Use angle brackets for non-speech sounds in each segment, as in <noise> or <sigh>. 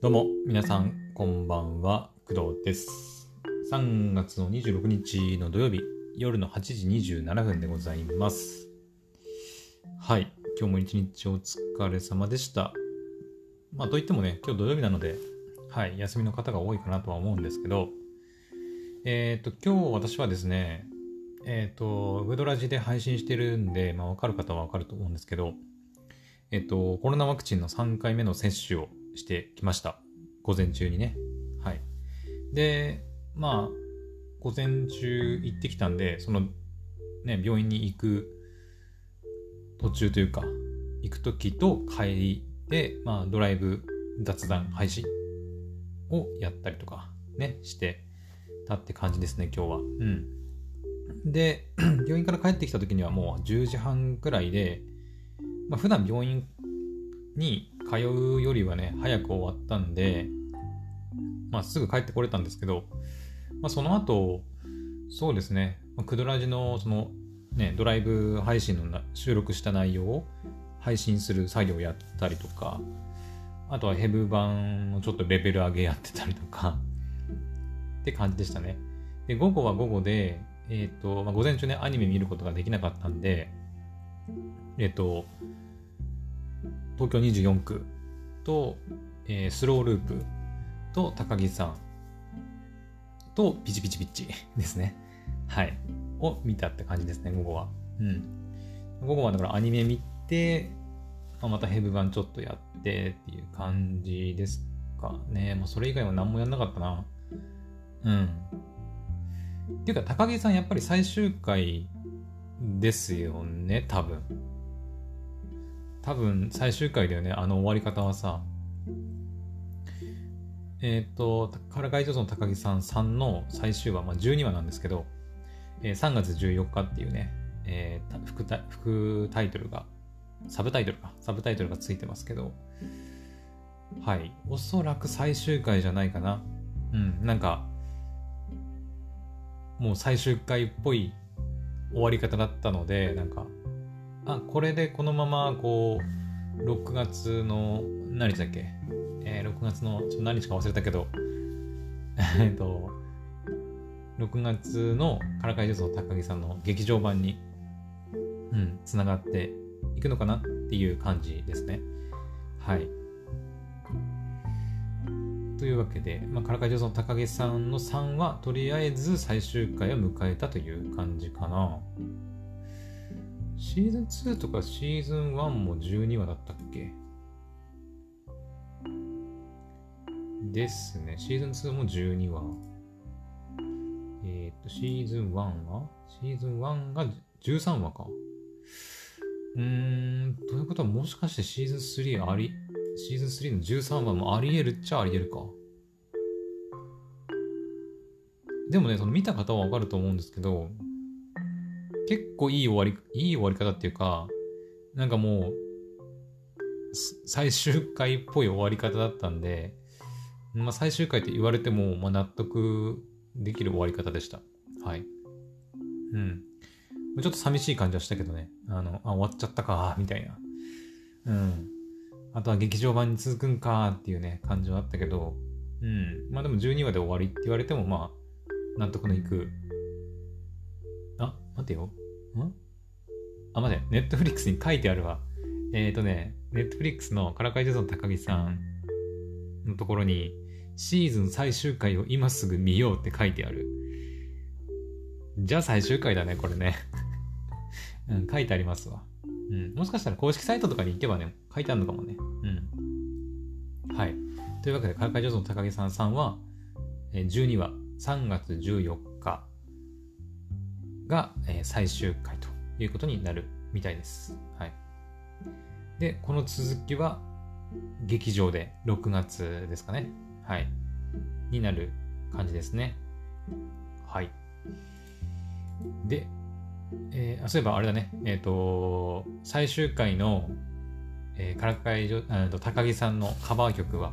どうも、皆さん、こんばんは、工藤です。3月の26日の土曜日、夜の8時27分でございます。はい、今日も一日お疲れ様でした。まあ、といってもね、今日土曜日なので、はい、休みの方が多いかなとは思うんですけど、えっ、と、今日私はですね、えっ、と、ウドラジで配信してるんで、まあ、わかる方はわかると思うんですけど、えっ、と、コロナワクチンの3回目の接種をしてきました。午前中にね。はい。で、まあ、午前中行ってきたんで、その、ね、病院に行く途中というか、行く時と帰りで、まあ、ドライブ雑談配信をやったりとか、ね、してたって感じですね、今日は。うん。で、<clears throat> 病院から帰ってきた時にはもう10時半くらいで、まあ、普段病院に通うよりはね、早く終わったんで、まあ、すぐ帰ってこれたんですけど、まあ、その後、そうですね、まクドラジのその、ね、ドライブ配信の収録した内容を配信する作業をやったりとか、あとはヘブ版のちょっとレベル上げやってたりとか、って感じでしたね。で、午後は午後で、えっ、と、まあ、午前中ね、アニメ見ることができなかったんで、えっ、と、東京24区と、えースローループと高木さんとピチピチピチ <laughs> ですね。はい。を見たって感じですね、午後は。うん。午後はだからアニメ見て、まあまたヘブ版ちょっとやってっていう感じですかね。まあそれ以外は何もやんなかったな。うん。っていうか、高木さんやっぱり最終回ですよね、多分。多分最終回だよね、あの終わり方はさ。えっ、と、からかい上手の高木さん3の最終話、まあ、12話なんですけど、えー3月14日っていうね、えー副タ副タイトルが、サブタイトルか、サブタイトルがついてますけど、はい、おそらく最終回じゃないかな。うん、なんか、もう最終回っぽい終わり方だったので、なんか、あ、これでこのまま、こう、6月の、何日だっけ？えー6月の、ちょっと何日か忘れたけど、<laughs> えっと、6月のからかい上手の高木さんの劇場版に、うん、つながっていくのかなっていう感じですね。はい。というわけで、まあ、からかい上手の高木さんの3は、とりあえず最終回を迎えたという感じかな。シーズン2とかシーズン1も12話だったっけ？ですね。シーズン2も12話。えっ、と、シーズン1は？シーズン1が13話か。うーん、ということはもしかしてシーズン3あり、シーズン3の13話もあり得るっちゃあり得るか。でもね、その見た方はわかると思うんですけど、結構いい終わり、いい終わり方っていうか、なんかもう、最終回っぽい終わり方だったんで、まあ最終回って言われても、まあ納得できる終わり方でした。はい。うん。ちょっと寂しい感じはしたけどね。あの、あ、終わっちゃったか、みたいな。うん。あとは劇場版に続くんかっていうね、感じはあったけど、うん。まあでも12話で終わりって言われても、まあ、納得のいく。あ、待てよ。ん？あ、待て。ネットフリックスに書いてあるわ。えっ、ー、とね、ネットフリックスのからかい上手の高木さんのところに、シーズン最終回を今すぐ見ようって書いてある。じゃあ最終回だね、これね。<laughs> うん、書いてありますわ。うん。もしかしたら公式サイトとかに行けばね、書いてあるのかもね。うん。はい。というわけで、からかい上手の高木さんさんは、12話、3月14日が、え最終回ということになるみたいです。はい。で、この続きは、劇場で6月ですかね。はい。になる感じですね。はい。で、えーあそういえばあれだね。えっ、と、最終回の、えーからかいあと高木さんのカバー曲は、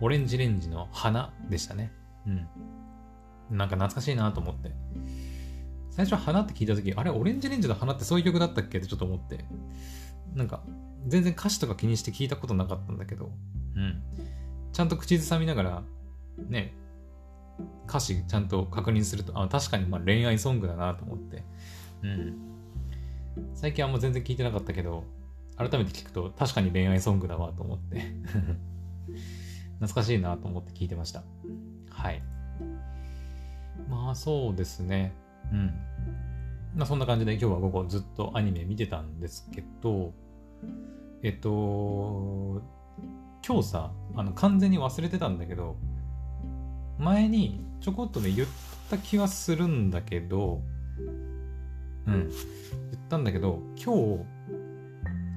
オレンジレンジの花でしたね。うん。なんか懐かしいなと思って。最初花って聞いた時あれ、オレンジレンジの花ってそういう曲だったっけ？ってちょっと思って。なんか、全然歌詞とか気にして聞いたことなかったんだけど、うん。ちゃんと口ずさみながら、ね、歌詞ちゃんと確認すると、あ、確かにまあ恋愛ソングだなと思って。うん。最近あんま全然聞いてなかったけど、改めて聞くと確かに恋愛ソングだわと思って <laughs> 懐かしいなと思って聞いてました。はい。まあそうですね。うん。まあそんな感じで今日は午後ずっとアニメ見てたんですけど、えっと、今日さ、あの完全に忘れてたんだけど、前にちょこっとね言った気はするんだけど、うん、言ったんだけど、今日、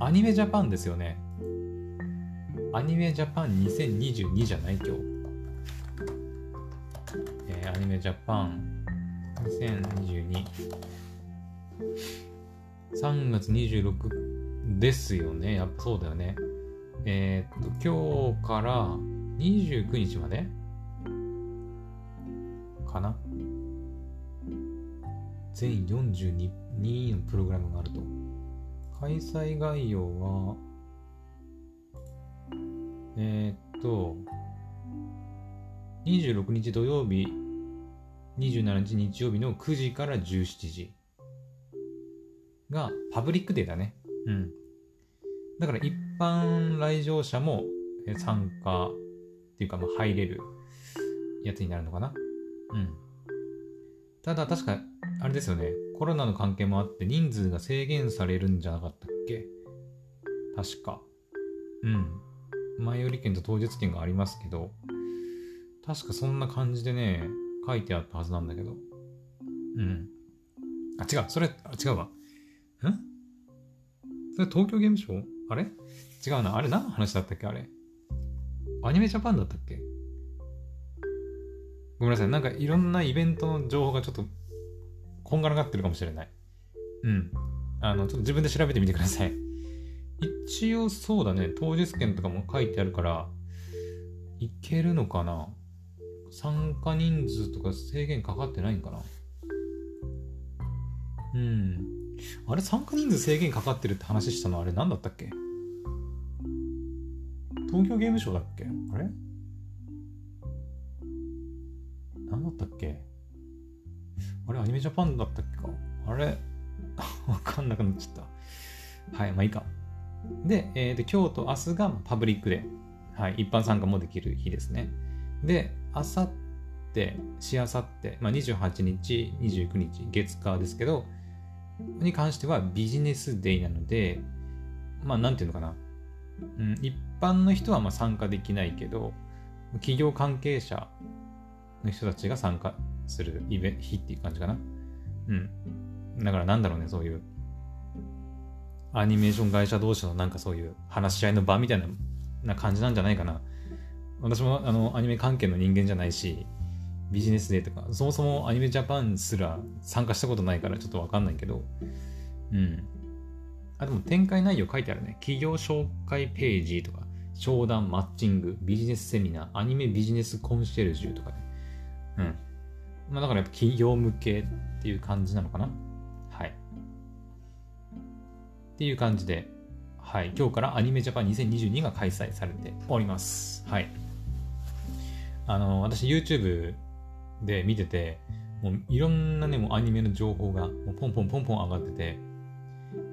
アニメジャパンですよね。アニメジャパン2022じゃない今日。えー、アニメジャパン2022。3月26ですよね。やっぱそうだよね。えー、っと、今日から29日まで？かな？全42のプログラムがあると。開催概要は、えー、っと、26日土曜日、27日日曜日の9時から17時がパブリックデーだね。うん。だから一般来場者も参加っていうか、まあ、入れるやつになるのかな。うん。ただ確か、あれですよね。コロナの関係もあって人数が制限されるんじゃなかったっけ？確か。うん。前売り券と当日券がありますけど、確かそんな感じでね、書いてあったはずなんだけど。うん。あ、違う。それ、あ違うわ。ん？それ東京ゲームショウあれ？違うな。あれ何の話だったっけ？あれ？アニメジャパンだったっけ？ごめんなさい。なんかいろんなイベントの情報がちょっとこんがらがってるかもしれない。うん。あの、ちょっと自分で調べてみてください。一応そうだね、当日券とかも書いてあるから、いけるのかな？参加人数とか制限かかってないんかな？うん。あれ、参加人数制限かかってるって話したのあれ何だったっけ？東京ゲームショウだっけ？あれ？何だったっけ？あれ、アニメジャパンだったっけか？あれ？<laughs> わかんなくなっちゃった。はい、まあいいか。で、えー、で今日と明日がパブリックで、はい、一般参加もできる日ですね。で、あさって、しあさって、まあ、28日、29日、月火ですけど、に関してはビジネスデイなので、まあ、なんていうのかな。うん、一般の人はまあ参加できないけど、企業関係者の人たちが参加するイベ日っていう感じかな。うん。だからなんだろうね、そういう、アニメーション会社同士のなんかそういう話し合いの場みたいなな感じなんじゃないかな。私もあのアニメ関係の人間じゃないし、ビジネスデーとか、そもそもアニメジャパンすら参加したことないからちょっとわかんないけど、うん。あ、でも展開内容書いてあるね。企業紹介ページとか、商談、マッチング、ビジネスセミナー、アニメビジネスコンシェルジュとかね。うん。まあだからやっぱ企業向けっていう感じなのかなはい。っていう感じで、はい。今日からアニメジャパン2022が開催されております。はい。あの、私 YouTube で見てて、もういろんなね、もうアニメの情報がもうポンポンポンポン上がってて、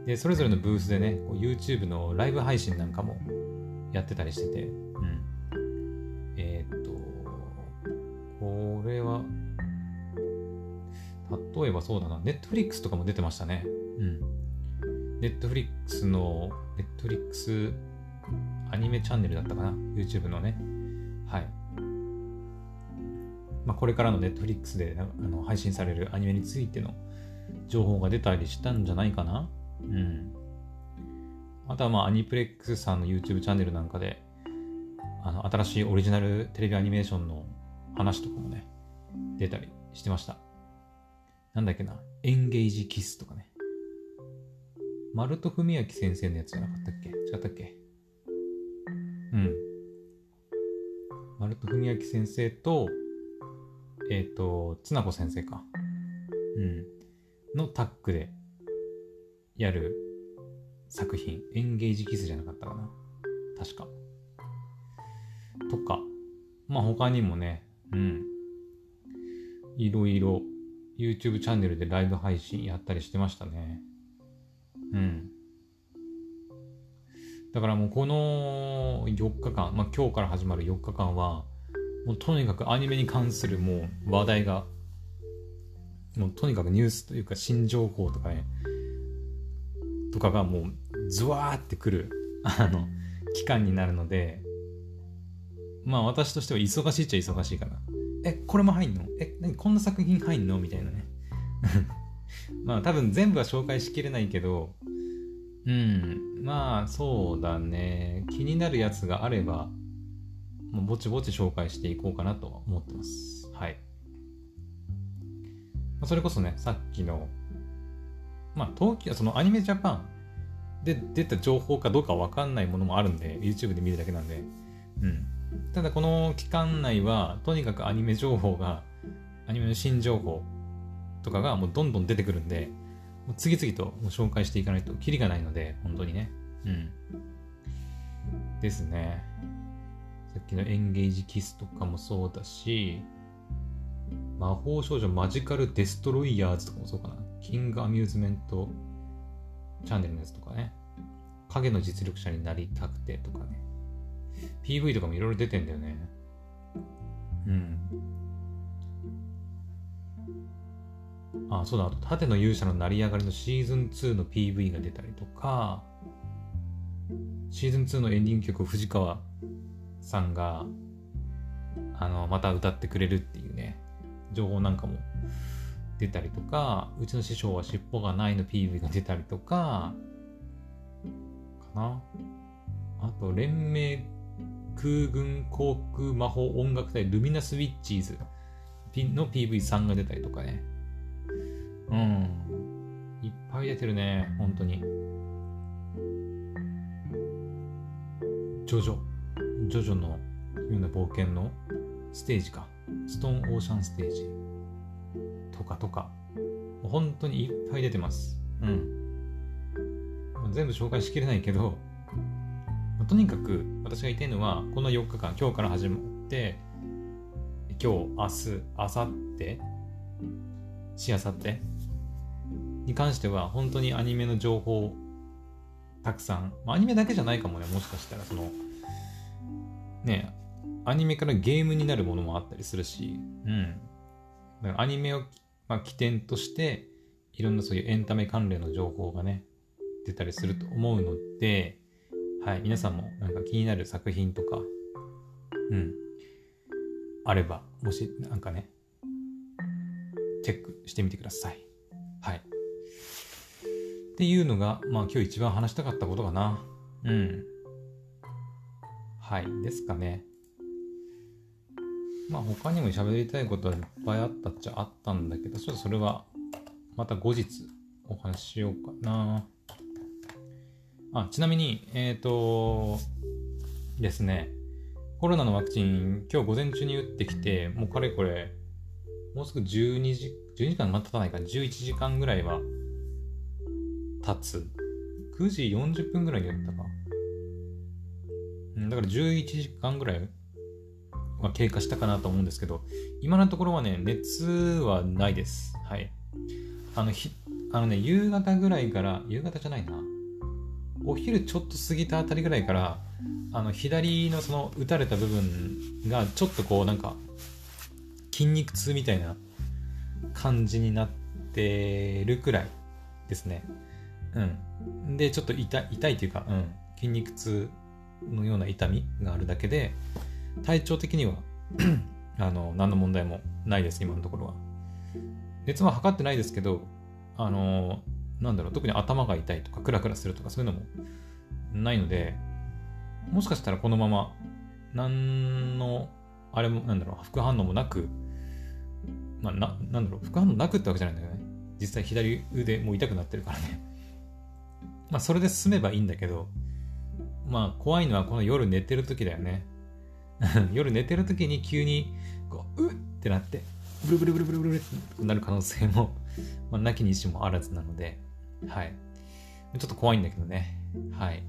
で、それぞれのブースでね、YouTube のライブ配信なんかもやってたりしてて、うん。えー、っと、これは、例えばそうだな、ネットフリックスとかも出てましたね。うん。ネットフリックスの、ネットフリックスアニメチャンネルだったかな ?YouTube のね。はい。まあ、これからのネットフリックスであの配信されるアニメについての情報が出たりしたんじゃないかなうん。あとはまあアニプレックスさんの YouTube チャンネルなんかで、あの新しいオリジナルテレビアニメーションの話とかもね、出たりしてました。なんだっけな、エンゲージキスとかね。丸戸文明先生のやつじゃなかったっけ？違ったっけ？うん。丸戸文明先生と、えっ、ー、と、つなこ先生か。うん。のタッグでやる作品。エンゲージキスじゃなかったかな。確か。とか、まあ他にもね、うん。いろいろ YouTube チャンネルでライブ配信やったりしてましたね。うん。だからもうこの4日間、まあ今日から始まる4日間は、もうとにかくアニメに関するもう話題が、もうとにかくニュースというか新情報とかね、とかがもうズワーってくる、あの、期間になるので、まあ私としては忙しいっちゃ忙しいかな。え、これも入んの？え、何こんな作品入んの？みたいなね。<laughs> まあ多分全部は紹介しきれないけど、うん、まあそうだね。気になるやつがあれば、もうぼちぼち紹介していこうかなと思ってます。はい。それこそね、さっきの、まあ東京、そのアニメジャパンで出た情報かどうかわかんないものもあるんで、YouTube で見るだけなんで、うん。ただこの期間内は、とにかくアニメ情報が、アニメの新情報とかがもうどんどん出てくるんで、もう次々ともう紹介していかないとキリがないので、本当にね。うん。ですね。さっきのエンゲージキスとかもそうだし、魔法少女マジカルデストロイヤーズとかもそうかな。キングアミューズメントチャンネルのやつとかね。影の実力者になりたくてとかね。PV とかもいろいろ出てんだよね。うん。あ、そうだ、あと、盾の勇者の成り上がりのシーズン2の PV が出たりとか、シーズン2のエンディング曲藤川さんが、あの、また歌ってくれるっていうね、情報なんかも出たりとか、うちの師匠は尻尾がないの PV が出たりとか、かな。あと、連盟空軍航空魔法音楽隊ルミナスウィッチーズの PV3 が出たりとかね。うん。いっぱい出てるね、本当に。ジョジョ。ジョジョのような冒険のステージか。ストーンオーシャンステージ。とかとか。本当にいっぱい出てます。うん。全部紹介しきれないけど、とにかく私が言いたいのは、この4日間、今日から始まって、今日、明日、明後日、しあさってに関しては、本当にアニメの情報、たくさん、まあ、アニメだけじゃないかもね、もしかしたら、その、ね、アニメからゲームになるものもあったりするし、うん。だからアニメを、まあ、起点として、いろんなそういうエンタメ関連の情報がね、出たりすると思うので、はい、皆さんもなんか気になる作品とか、うん、あれば、もしなんかね、チェックしてみてください。はい。っていうのが、まあ今日一番話したかったことかな。うん。はい、ですかね。まあ他にも喋りたいことはいっぱいあったっちゃあったんだけど、ちょっとそれはまた後日お話ししようかな。あ、ちなみに、えっ、ー、と、ですね、コロナのワクチン、今日午前中に打ってきて、もうかれこれ、もうすぐ12時、12時間また経たないか、11時間ぐらいは経つ。9時40分ぐらいに打ったか。だから11時間ぐらいは経過したかなと思うんですけど、今のところはね、熱はないです。はい。あの、ひ、あのね、夕方ぐらいから、夕方じゃないな。お昼ちょっと過ぎたあたりぐらいからあの左のその打たれた部分がちょっとこうなんか筋肉痛みたいな感じになってるくらいですね。うん。で、ちょっと痛痛いというか、うん、筋肉痛のような痛みがあるだけで、体調的には <clears throat> あの、何の問題もないです、今のところは。熱は測ってないですけど、あの、なんだろう、特に頭が痛いとか、クラクラするとか、そういうのもないので、もしかしたらこのまま、何の、あれも、なんだろう、副反応もなく、まあ、な、なんだろう、副反応なくってわけじゃないんだよね。実際左腕もう痛くなってるからね。まあ、それで済めばいいんだけど、まあ、怖いのはこの夜寝てる時だよね。<laughs> 夜寝てる時に急に、こう、うってなって、ブルブルブルブルブルってなる可能性も、<laughs> まあ、なきにしもあらずなので、はい。ちょっと怖いんだけどね。はい。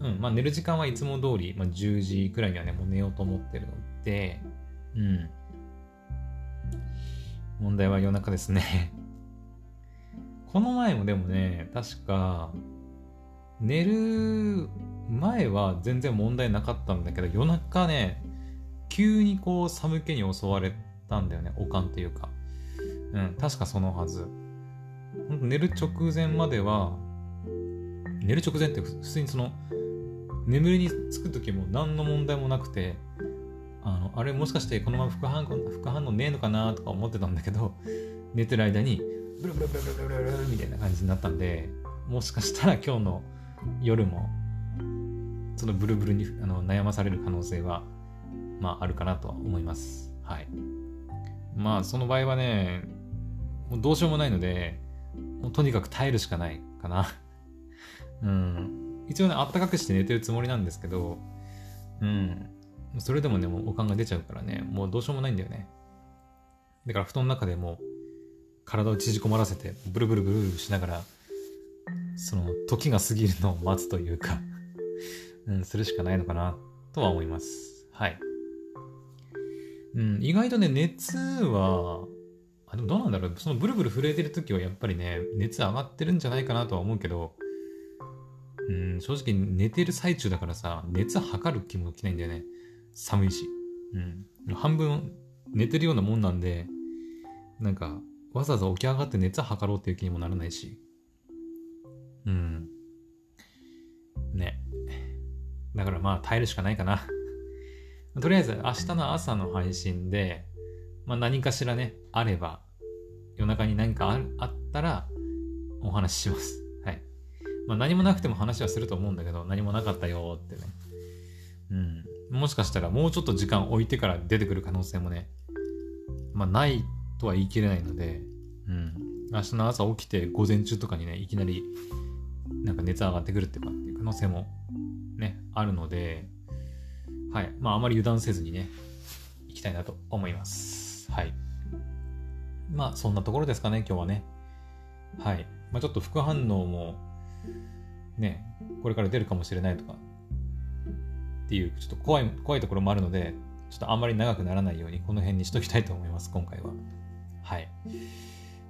うん、まあ寝る時間はいつも通り、まあ、10時くらいにはね、もう寝ようと思ってるので、うん。問題は夜中ですね <laughs> この前もでもね、確か、寝る前は全然問題なかったんだけど、夜中ね、急にこう寒気に襲われたんだよね、おかんっていうか。うん、確かそのはず。寝る直前までは、寝る直前って普通にその、眠りにつく時も何の問題もなくて、あの、あれもしかしてこのまま副反応、副反応ねえのかなとか思ってたんだけど、寝てる間に、ブルブルブルブルブルブルみたいな感じになったんで、もしかしたら今日の夜も、そのブルブルにあの悩まされる可能性は、まああるかなとは思います。はい。まあその場合はね、もうどうしようもないので、もうとにかく耐えるしかないかな。<laughs> うん。一応ね、あったかくして寝てるつもりなんですけど、うん。それでもね、もうおかんが出ちゃうからね、もうどうしようもないんだよね。だから布団の中でも体を縮こまらせて、ブルブルブルしながら、その時が過ぎるのを待つというか <laughs> うん、するしかないのかな、とは思います。はい。うん、意外とね、熱は、あ、でもどうなんだろう。そのブルブル震えてる時はやっぱりね、熱上がってるんじゃないかなとは思うけど、うん、正直寝てる最中だからさ、熱測る気も起きないんだよね。寒いし。うん。半分寝てるようなもんなんで、なんか、わざわざ起き上がって熱測ろうっていう気にもならないし。うん。ね。だからまあ耐えるしかないかな。<laughs> とりあえず明日の朝の配信で、まあ何かしらね、あれば、夜中に何かあったらお話しします。<laughs> はい。まあ何もなくても話はすると思うんだけど、何もなかったよってね。うん。もしかしたらもうちょっと時間置いてから出てくる可能性もね、まあないとは言い切れないので、うん。明日の朝起きて午前中とかにね、いきなりなんか熱上がってくるっていうかっていう可能性もね、あるので、はい。まあ、あまり油断せずにね、いきたいなと思います。はい。まあ、そんなところですかね、今日はね。はい。まあ、ちょっと副反応も、ね、これから出るかもしれないとか、っていう、ちょっと怖い、怖いところもあるので、ちょっとあんまり長くならないように、この辺にしときたいと思います、今回は。はい。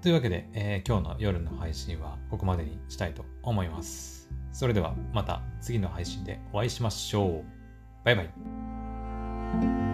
というわけで、えー、今日の夜の配信はここまでにしたいと思います。それではまた次の配信でお会いしましょう。バイバイ。